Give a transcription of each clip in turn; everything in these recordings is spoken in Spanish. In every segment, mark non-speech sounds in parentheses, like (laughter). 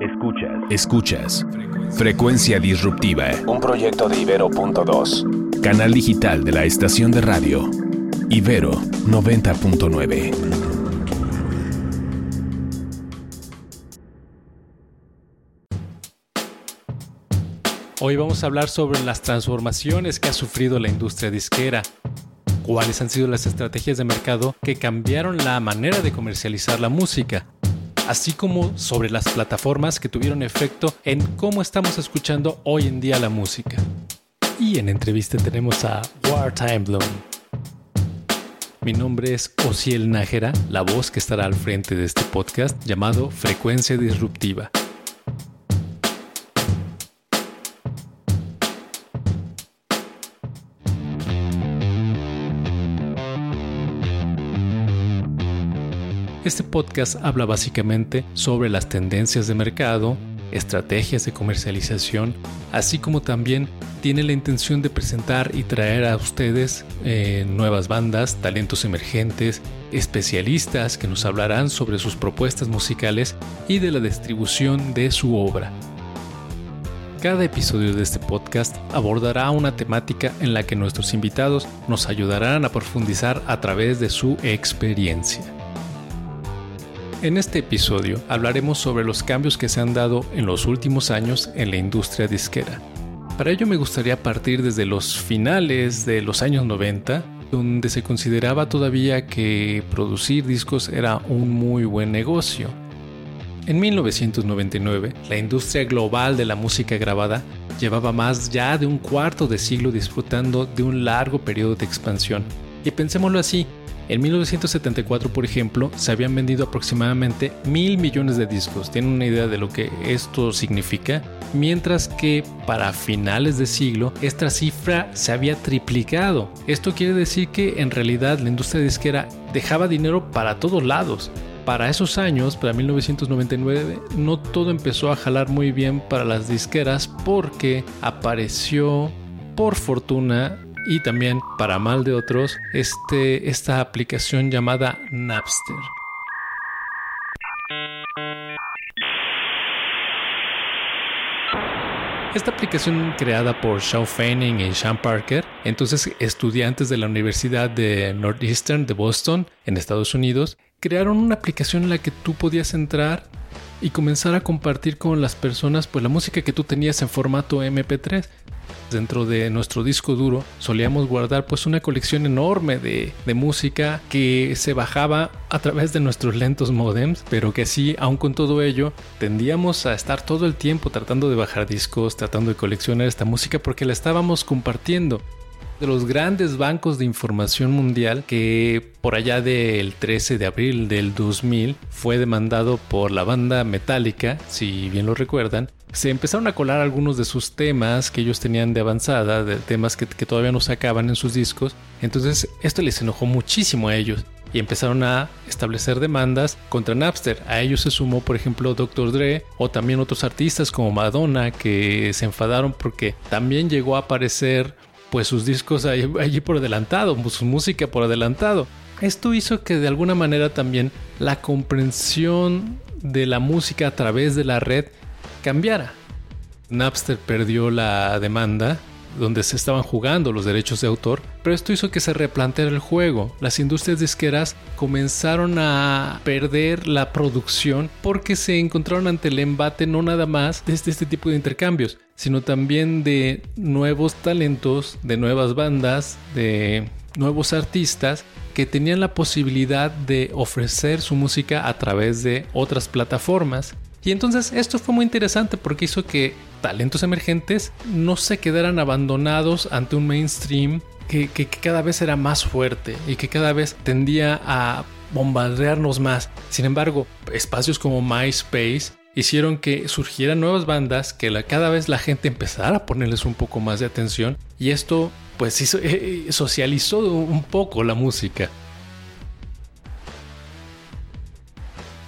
Escuchas. Escuchas. Frecuencia Disruptiva. Un proyecto de Ibero.2. Canal digital de la estación de radio. Ibero 90.9. Hoy vamos a hablar sobre las transformaciones que ha sufrido la industria disquera. Cuáles han sido las estrategias de mercado que cambiaron la manera de comercializar la música así como sobre las plataformas que tuvieron efecto en cómo estamos escuchando hoy en día la música. Y en entrevista tenemos a Wartime Bloom. Mi nombre es Osiel Nájera, la voz que estará al frente de este podcast llamado Frecuencia Disruptiva. Este podcast habla básicamente sobre las tendencias de mercado, estrategias de comercialización, así como también tiene la intención de presentar y traer a ustedes eh, nuevas bandas, talentos emergentes, especialistas que nos hablarán sobre sus propuestas musicales y de la distribución de su obra. Cada episodio de este podcast abordará una temática en la que nuestros invitados nos ayudarán a profundizar a través de su experiencia. En este episodio hablaremos sobre los cambios que se han dado en los últimos años en la industria disquera. Para ello me gustaría partir desde los finales de los años 90, donde se consideraba todavía que producir discos era un muy buen negocio. En 1999, la industria global de la música grabada llevaba más ya de un cuarto de siglo disfrutando de un largo periodo de expansión. Y pensémoslo así, en 1974, por ejemplo, se habían vendido aproximadamente mil millones de discos. ¿Tienen una idea de lo que esto significa? Mientras que para finales de siglo esta cifra se había triplicado. Esto quiere decir que en realidad la industria disquera dejaba dinero para todos lados. Para esos años, para 1999, no todo empezó a jalar muy bien para las disqueras porque apareció, por fortuna, y también para mal de otros este, esta aplicación llamada Napster. Esta aplicación creada por Shaw Fanning y Sean Parker, entonces estudiantes de la Universidad de Northeastern de Boston en Estados Unidos, crearon una aplicación en la que tú podías entrar y comenzar a compartir con las personas pues la música que tú tenías en formato MP3 dentro de nuestro disco duro solíamos guardar pues una colección enorme de, música que se bajaba a través de nuestros lentos modems, pero que sí, aun con todo ello, tendíamos a estar todo el tiempo tratando de bajar discos, tratando de coleccionar esta música porque la estábamos compartiendo de los grandes bancos de información mundial que por allá del 13 de abril del 2000 fue demandado por la banda Metallica, si bien lo recuerdan, se empezaron a colar algunos de sus temas que ellos tenían de avanzada, de temas que, todavía no sacaban en sus discos. Entonces esto les enojó muchísimo a ellos y empezaron a establecer demandas contra Napster. A ellos se sumó, por ejemplo, Dr. Dre o también otros artistas como Madonna que se enfadaron porque también llegó a aparecer pues sus discos allí, por adelantado, su música por adelantado. Esto hizo que de alguna manera también la comprensión de la música a través de la red cambiara. Napster perdió la demanda donde se estaban jugando los derechos de autor, pero esto hizo que se replanteara el juego. Las industrias disqueras comenzaron a perder la producción porque se encontraron ante el embate no nada más de este tipo de intercambios, sino también de nuevos talentos, de nuevas bandas, de nuevos artistas que tenían la posibilidad de ofrecer su música a través de otras plataformas y entonces esto fue muy interesante porque hizo que talentos emergentes no se quedaran abandonados ante un mainstream que, cada vez era más fuerte y que cada vez tendía a bombardearnos más. Sin embargo, espacios como MySpace hicieron que surgieran nuevas bandas, que cada vez la gente empezara a ponerles un poco más de atención y esto pues hizo, eh, socializó un poco la música.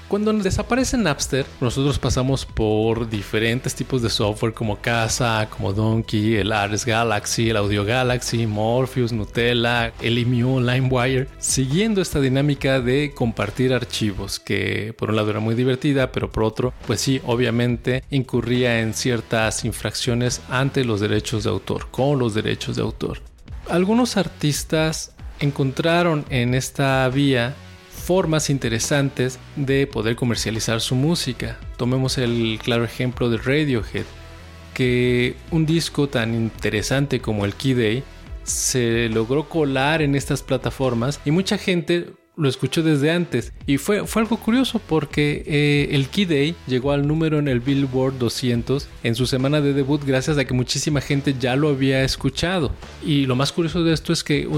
Cuando desaparece Napster, nosotros pasamos por diferentes tipos de software como Casa, como Donkey, el Ares Galaxy, el Audio Galaxy, Morpheus, Nutella, el EMU, LimeWire, siguiendo esta dinámica de compartir archivos, que por un lado era muy divertida, pero por otro, pues sí, obviamente incurría en ciertas infracciones ante los derechos de autor, con los derechos de autor. Algunos artistas encontraron en esta vía formas interesantes de poder comercializar su música. Tomemos el claro ejemplo de Radiohead, que un disco tan interesante como el Key Day se logró colar en estas plataformas y mucha gente lo escuchó desde antes. Y fue, fue algo curioso porque eh, el Key Day llegó al número en el Billboard 200 en su semana de debut gracias a que muchísima gente ya lo había escuchado. Y lo más curioso de esto es que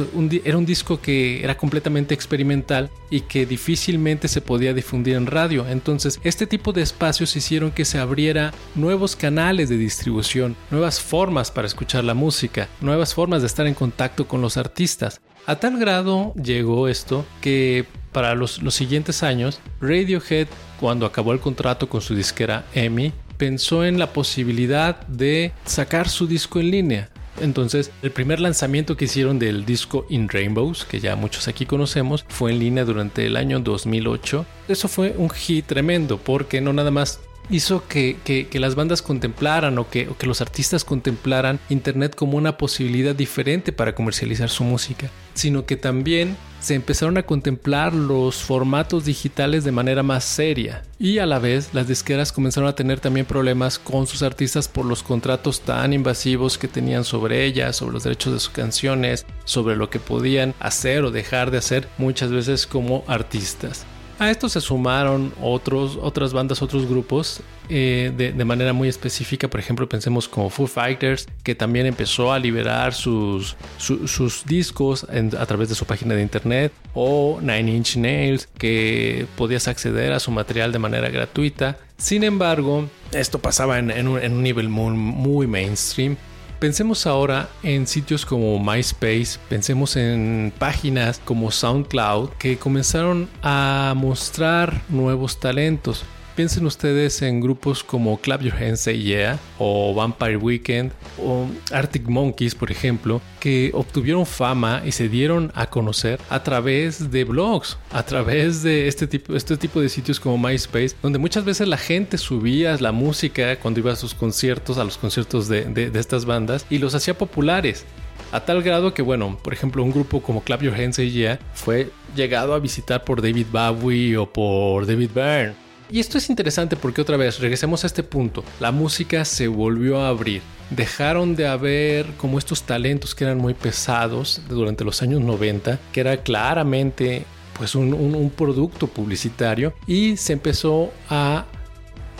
era un disco que era completamente experimental y que difícilmente se podía difundir en radio. Entonces este tipo de espacios hicieron que se abriera nuevos canales de distribución, nuevas formas para escuchar la música, nuevas formas de estar en contacto con los artistas. A tal grado llegó esto que para los, siguientes años, Radiohead, cuando acabó el contrato con su disquera EMI, pensó en la posibilidad de sacar su disco en línea. Entonces, el primer lanzamiento que hicieron del disco In Rainbows, que ya muchos aquí conocemos, fue en línea durante el año 2008. Eso fue un hit tremendo porque no nada más hizo que, las bandas contemplaran o que, o que los artistas contemplaran Internet como una posibilidad diferente para comercializar su música, sino que también se empezaron a contemplar los formatos digitales de manera más seria y a la vez las disqueras comenzaron a tener también problemas con sus artistas por los contratos tan invasivos que tenían sobre ellas, sobre los derechos de sus canciones, sobre lo que podían hacer o dejar de hacer muchas veces como artistas. A esto se sumaron otros, otras bandas, otros grupos eh, de, manera muy específica. Por ejemplo, pensemos como Foo Fighters, que también empezó a liberar sus, sus discos a través de su página de internet. O Nine Inch Nails, que podías acceder a su material de manera gratuita. Sin embargo, esto pasaba en, un, nivel muy mainstream Pensemos ahora en sitios como MySpace, pensemos en páginas como SoundCloud que comenzaron a mostrar nuevos talentos. Piensen ustedes en grupos como Clap Your Hands Say Yeah o Vampire Weekend o Arctic Monkeys, por ejemplo, que obtuvieron fama y se dieron a conocer a través de blogs, a través de este tipo, este tipo de sitios como MySpace, donde muchas veces la gente subía la música cuando iba a sus conciertos, a los conciertos de, de estas bandas y los hacía populares. A tal grado que, bueno, por ejemplo, un grupo como Clap Your Hands Yeah fue llegado a visitar por David Bowie o por David Byrne. Y esto es interesante porque otra vez, regresemos a este punto, la música se volvió a abrir. Dejaron de haber como estos talentos que eran muy pesados durante los años 90, que era claramente pues un, un producto publicitario y se empezó a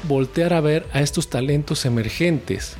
voltear a ver a estos talentos emergentes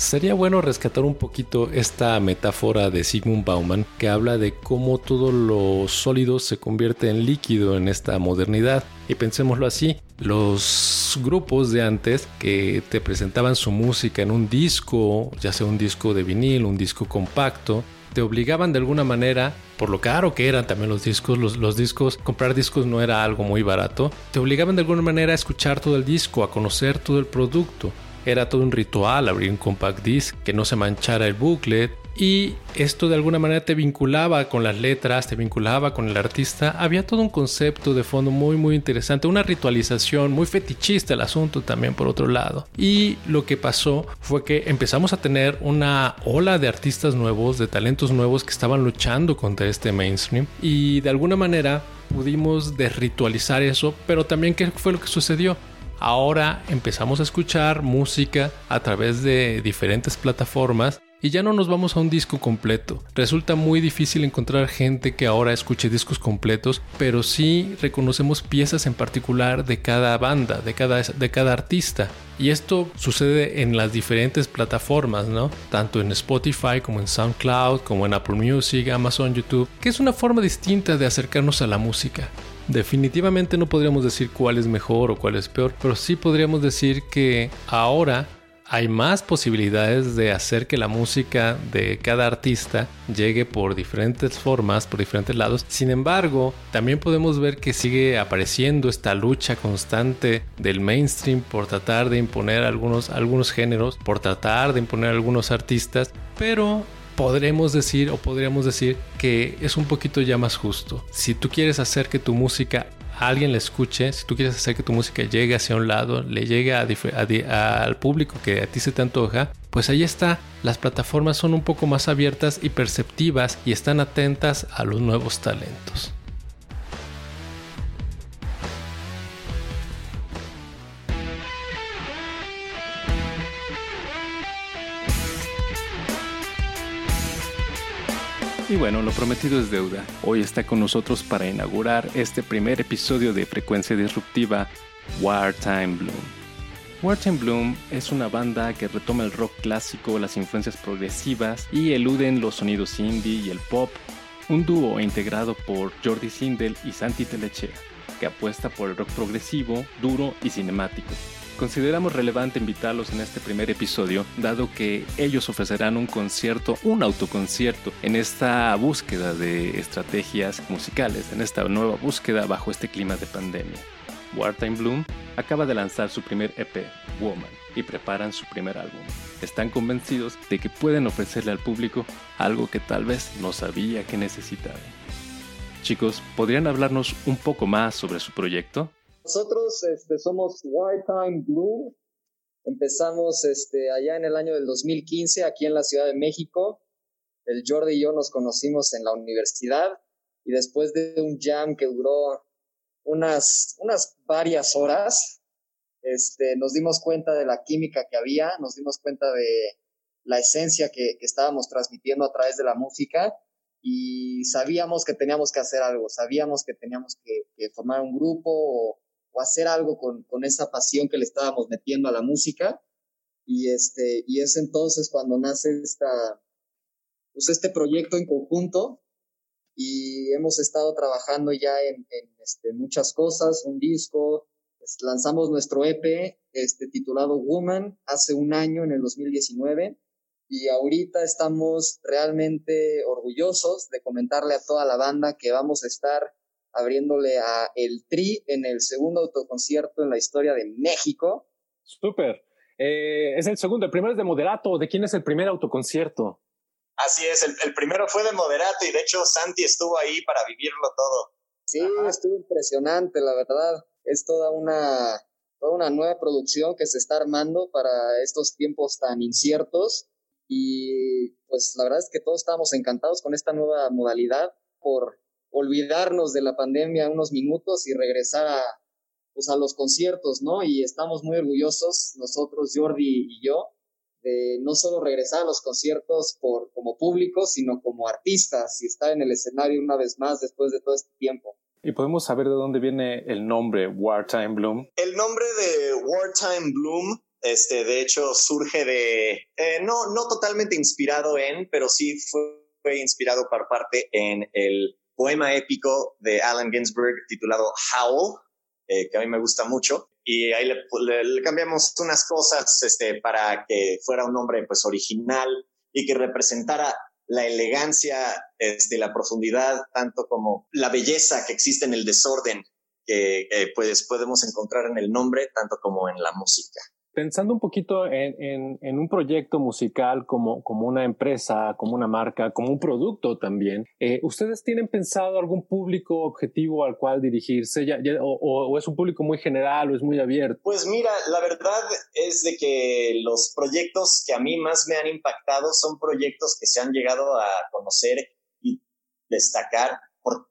Sería bueno rescatar un poquito esta metáfora de Sigmund Bauman que habla de cómo todo lo sólido se convierte en líquido en esta modernidad. Y pensémoslo así, los grupos de antes que te presentaban su música en un disco, ya sea un disco de vinil, un disco compacto, te obligaban de alguna manera, por lo caro que eran también los discos, los, los, discos, comprar discos no era algo muy barato, te obligaban de alguna manera a escuchar todo el disco, a conocer todo el producto. Era todo un ritual abrir un compact disc, que no se manchara el booklet. Y esto de alguna manera te vinculaba con las letras, te vinculaba con el artista. Había todo un concepto de fondo muy muy interesante, una ritualización muy fetichista el asunto también por otro lado. Y lo que pasó fue que empezamos a tener una ola de artistas nuevos, de talentos nuevos que estaban luchando contra este mainstream. Y de alguna manera pudimos desritualizar eso, pero también qué fue lo que sucedió ahora empezamos a escuchar música a través de diferentes plataformas y ya no nos vamos a un disco completo. Resulta muy difícil encontrar gente que ahora escuche discos completos, pero sí reconocemos piezas en particular de cada banda, de cada, de cada artista. Y esto sucede en las diferentes plataformas, ¿no? Tanto en Spotify como en SoundCloud, como en Apple Music, Amazon, YouTube, que es una forma distinta de acercarnos a la música. Definitivamente no podríamos decir cuál es mejor o cuál es peor, pero sí podríamos decir que ahora hay más posibilidades de hacer que la música de cada artista llegue por diferentes formas, por diferentes lados. Sin embargo, también podemos ver que sigue apareciendo esta lucha constante del mainstream por tratar de imponer algunos, algunos géneros, por tratar de imponer algunos artistas, pero podremos decir o podríamos decir que es un poquito ya más justo. Si tú quieres hacer que tu música alguien la escuche, si tú quieres hacer que tu música llegue hacia un lado, le llegue al público que a ti se te antoja, pues ahí está. Las plataformas son un poco más abiertas y perceptivas y están atentas a los nuevos talentos. Y bueno, lo prometido es deuda. Hoy está con nosotros para inaugurar este primer episodio de Frecuencia Disruptiva, Wartime Bloom. Wartime Bloom es una banda que retoma el rock clásico, las influencias progresivas y eluden los sonidos indie y el pop. Un dúo integrado por Jordi Sindel y Santi Telechea, que apuesta por el rock progresivo, duro y cinemático. Consideramos relevante invitarlos en este primer episodio, dado que ellos ofrecerán un concierto, un autoconcierto, en esta búsqueda de estrategias musicales, en esta nueva búsqueda bajo este clima de pandemia. Wartime Bloom acaba de lanzar su primer EP, Woman, y preparan su primer álbum. Están convencidos de que pueden ofrecerle al público algo que tal vez no sabía que necesitaba. Chicos, ¿podrían hablarnos un poco más sobre su proyecto? Nosotros este, somos Wartime Bloom. Empezamos este, allá en el año del 2015, aquí en la Ciudad de México. El Jordi y yo nos conocimos en la universidad y después de un jam que duró unas, unas varias horas, este, nos dimos cuenta de la química que había, nos dimos cuenta de la esencia que, que estábamos transmitiendo a través de la música y sabíamos que teníamos que hacer algo, sabíamos que teníamos que, que formar un grupo o, o hacer algo con, con, esa pasión que le estábamos metiendo a la música. Y, este, y es entonces cuando nace esta, pues este proyecto en conjunto. Y hemos estado trabajando ya en, en este, muchas cosas, un disco, lanzamos nuestro EP este, titulado Woman hace un año, en el 2019, y ahorita estamos realmente orgullosos de comentarle a toda la banda que vamos a estar abriéndole a El Tri en el segundo autoconcierto en la historia de México. Súper. Eh, es el segundo, el primero es de Moderato. ¿De quién es el primer autoconcierto? Así es, el, primero fue de Moderato y de hecho Santi estuvo ahí para vivirlo todo. Sí, estuvo impresionante, la verdad. Es toda una, toda una nueva producción que se está armando para estos tiempos tan inciertos y pues la verdad es que todos estábamos encantados con esta nueva modalidad por olvidarnos de la pandemia unos minutos y regresar a, pues, a los conciertos, ¿no? Y estamos muy orgullosos, nosotros, Jordi y yo, de no solo regresar a los conciertos por, como público, sino como artistas y estar en el escenario una vez más después de todo este tiempo. ¿Y podemos saber de dónde viene el nombre Wartime Bloom? El nombre de Wartime Bloom, este, de hecho, surge de, eh, no, no totalmente inspirado en, pero sí fue, fue inspirado por parte en el poema épico de Allen Ginsberg titulado Howl, eh, que a mí me gusta mucho. Y ahí le, cambiamos unas cosas este, para que fuera un nombre pues, original y que representara la elegancia, este, la profundidad, tanto como la belleza que existe en el desorden que pues, podemos encontrar en el nombre, tanto como en la música pensando un poquito en, un proyecto musical como, como una empresa, como una marca, como un producto también, eh, ¿ustedes tienen pensado algún público objetivo al cual dirigirse ya, o, es un público muy general o es muy abierto? Pues mira, la verdad es de que los proyectos que a mí más me han impactado son proyectos que se han llegado a conocer y destacar por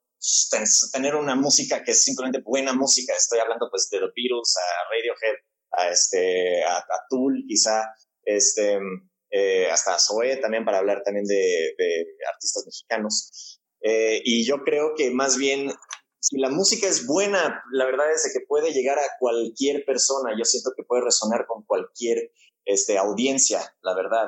tener una música que es simplemente buena música. Estoy hablando pues de The Beatles, a Radiohead, a, este, a, Tool, quizá, este, eh, hasta a también para hablar también de, artistas mexicanos. Eh, y yo creo que más bien, si la música es buena, la verdad es que puede llegar a cualquier persona. Yo siento que puede resonar con cualquier este, audiencia, la verdad.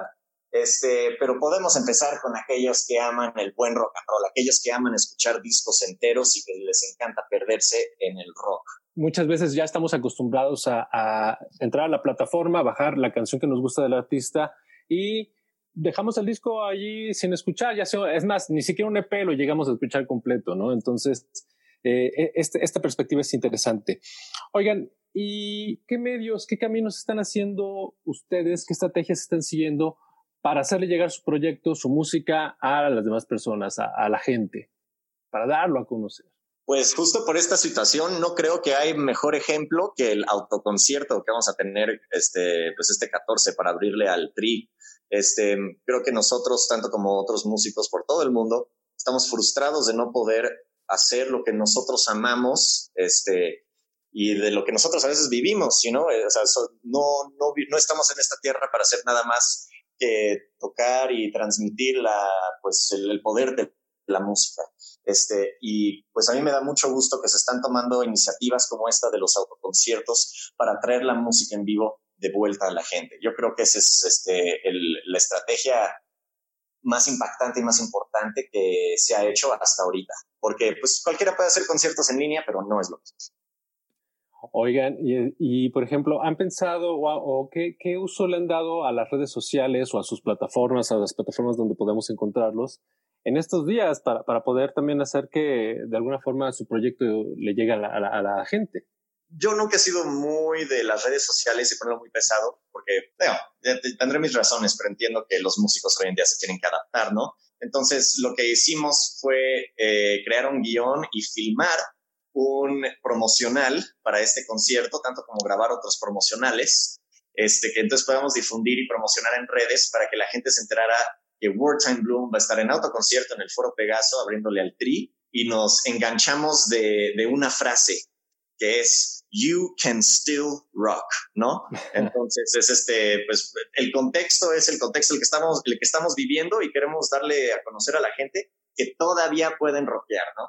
Este, pero podemos empezar con aquellos que aman el buen rock and roll, aquellos que aman escuchar discos enteros y que les encanta perderse en el rock muchas veces ya estamos acostumbrados a, entrar a la plataforma, bajar la canción que nos gusta del artista y dejamos el disco allí sin escuchar, ya es más, ni siquiera un EP lo llegamos a escuchar completo, ¿no? Entonces, eh, e, este, esta perspectiva es interesante. Oigan, ¿y qué medios, qué caminos están haciendo ustedes, qué estrategias están siguiendo para hacerle llegar su proyecto, su música a las demás personas, a la gente, para darlo a conocer? Pues justo por esta situación, no creo que hay mejor ejemplo que el autoconcierto que vamos a tener este, pues este 14 para abrirle al TRI. Este, creo que nosotros, tanto como otros músicos por todo el mundo, estamos frustrados de no poder hacer lo que nosotros amamos, este, y de lo que nosotros a veces vivimos, ¿no? O sea, no, no, no estamos en esta tierra para hacer nada más que tocar y transmitir la, pues, el poder de la música. Este, y pues a mí me da mucho gusto que se están tomando iniciativas como esta de los autoconciertos para traer la música en vivo de vuelta a la gente. Yo creo que esa es este, la estrategia más impactante y más importante que se ha hecho hasta ahorita, porque pues cualquiera puede hacer conciertos en línea, pero no es lo mismo. Oigan, y, por ejemplo, ¿han pensado o, qué, qué, uso le han dado a las redes sociales o a sus plataformas, a las plataformas donde podemos encontrarlos, en estos días para, para, poder también hacer que de alguna forma su proyecto le llegue a la, gente. Yo nunca he sido muy de las redes sociales y ponerlo muy pesado, porque, bueno, tendré mis razones, pero entiendo que los músicos hoy en día se tienen que adaptar, ¿no? Entonces, lo que hicimos fue eh, crear un guion y filmar un promocional para este concierto, tanto como grabar otros promocionales, este, que entonces podamos difundir y promocionar en redes para que la gente se enterara que Wartime Bloom va a estar en autoconcierto en el Foro Pegaso abriéndole al tri y nos enganchamos de, de una frase que es You can still rock, ¿no? (laughs) Entonces es este, pues el contexto es el contexto el que estamos, el que estamos viviendo y queremos darle a conocer a la gente que todavía pueden rockear, ¿no?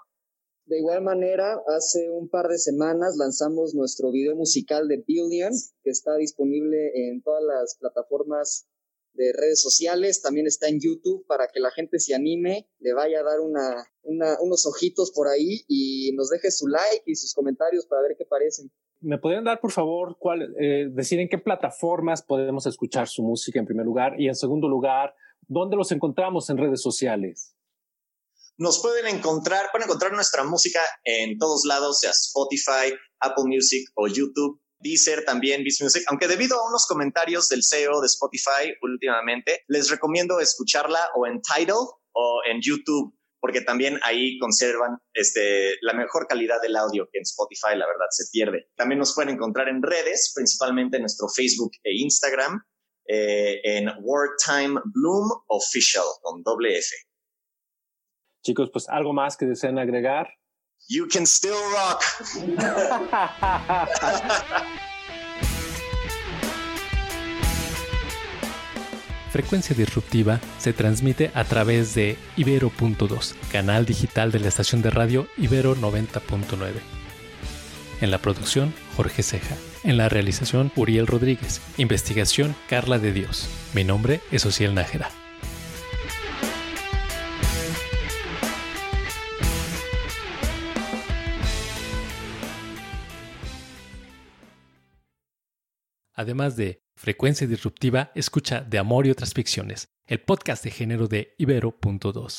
De igual manera, hace un par de semanas lanzamos nuestro video musical de Billion, que está disponible en todas las plataformas de redes sociales, también está en YouTube para que la gente se anime, le vaya a dar una, unos ojitos por ahí y nos deje su like y sus comentarios para ver qué parecen. ¿Me podrían dar, por favor, cuál, eh, decir en qué plataformas podemos escuchar su música en primer lugar y en segundo lugar, dónde los encontramos en redes sociales? Nos pueden encontrar, pueden encontrar nuestra música en todos lados, sea Spotify, Apple Music o YouTube. Deezer también, Music, aunque debido a unos comentarios del CEO de Spotify últimamente, les recomiendo escucharla o en Tidal o en YouTube, porque también ahí conservan este, la mejor calidad del audio que en Spotify, la verdad, se pierde. También nos pueden encontrar en redes, principalmente en nuestro Facebook e Instagram, eh, en Wartime Bloom Official, con doble F. Chicos, pues algo más que deseen agregar. You can still rock. Frecuencia Disruptiva se transmite a través de Ibero.2, canal digital de la estación de radio Ibero 90.9. En la producción, Jorge Ceja. En la realización, Uriel Rodríguez. Investigación, Carla de Dios. Mi nombre es Ociel Nájera. Además de Frecuencia Disruptiva, escucha De Amor y otras ficciones, el podcast de género de Ibero.2.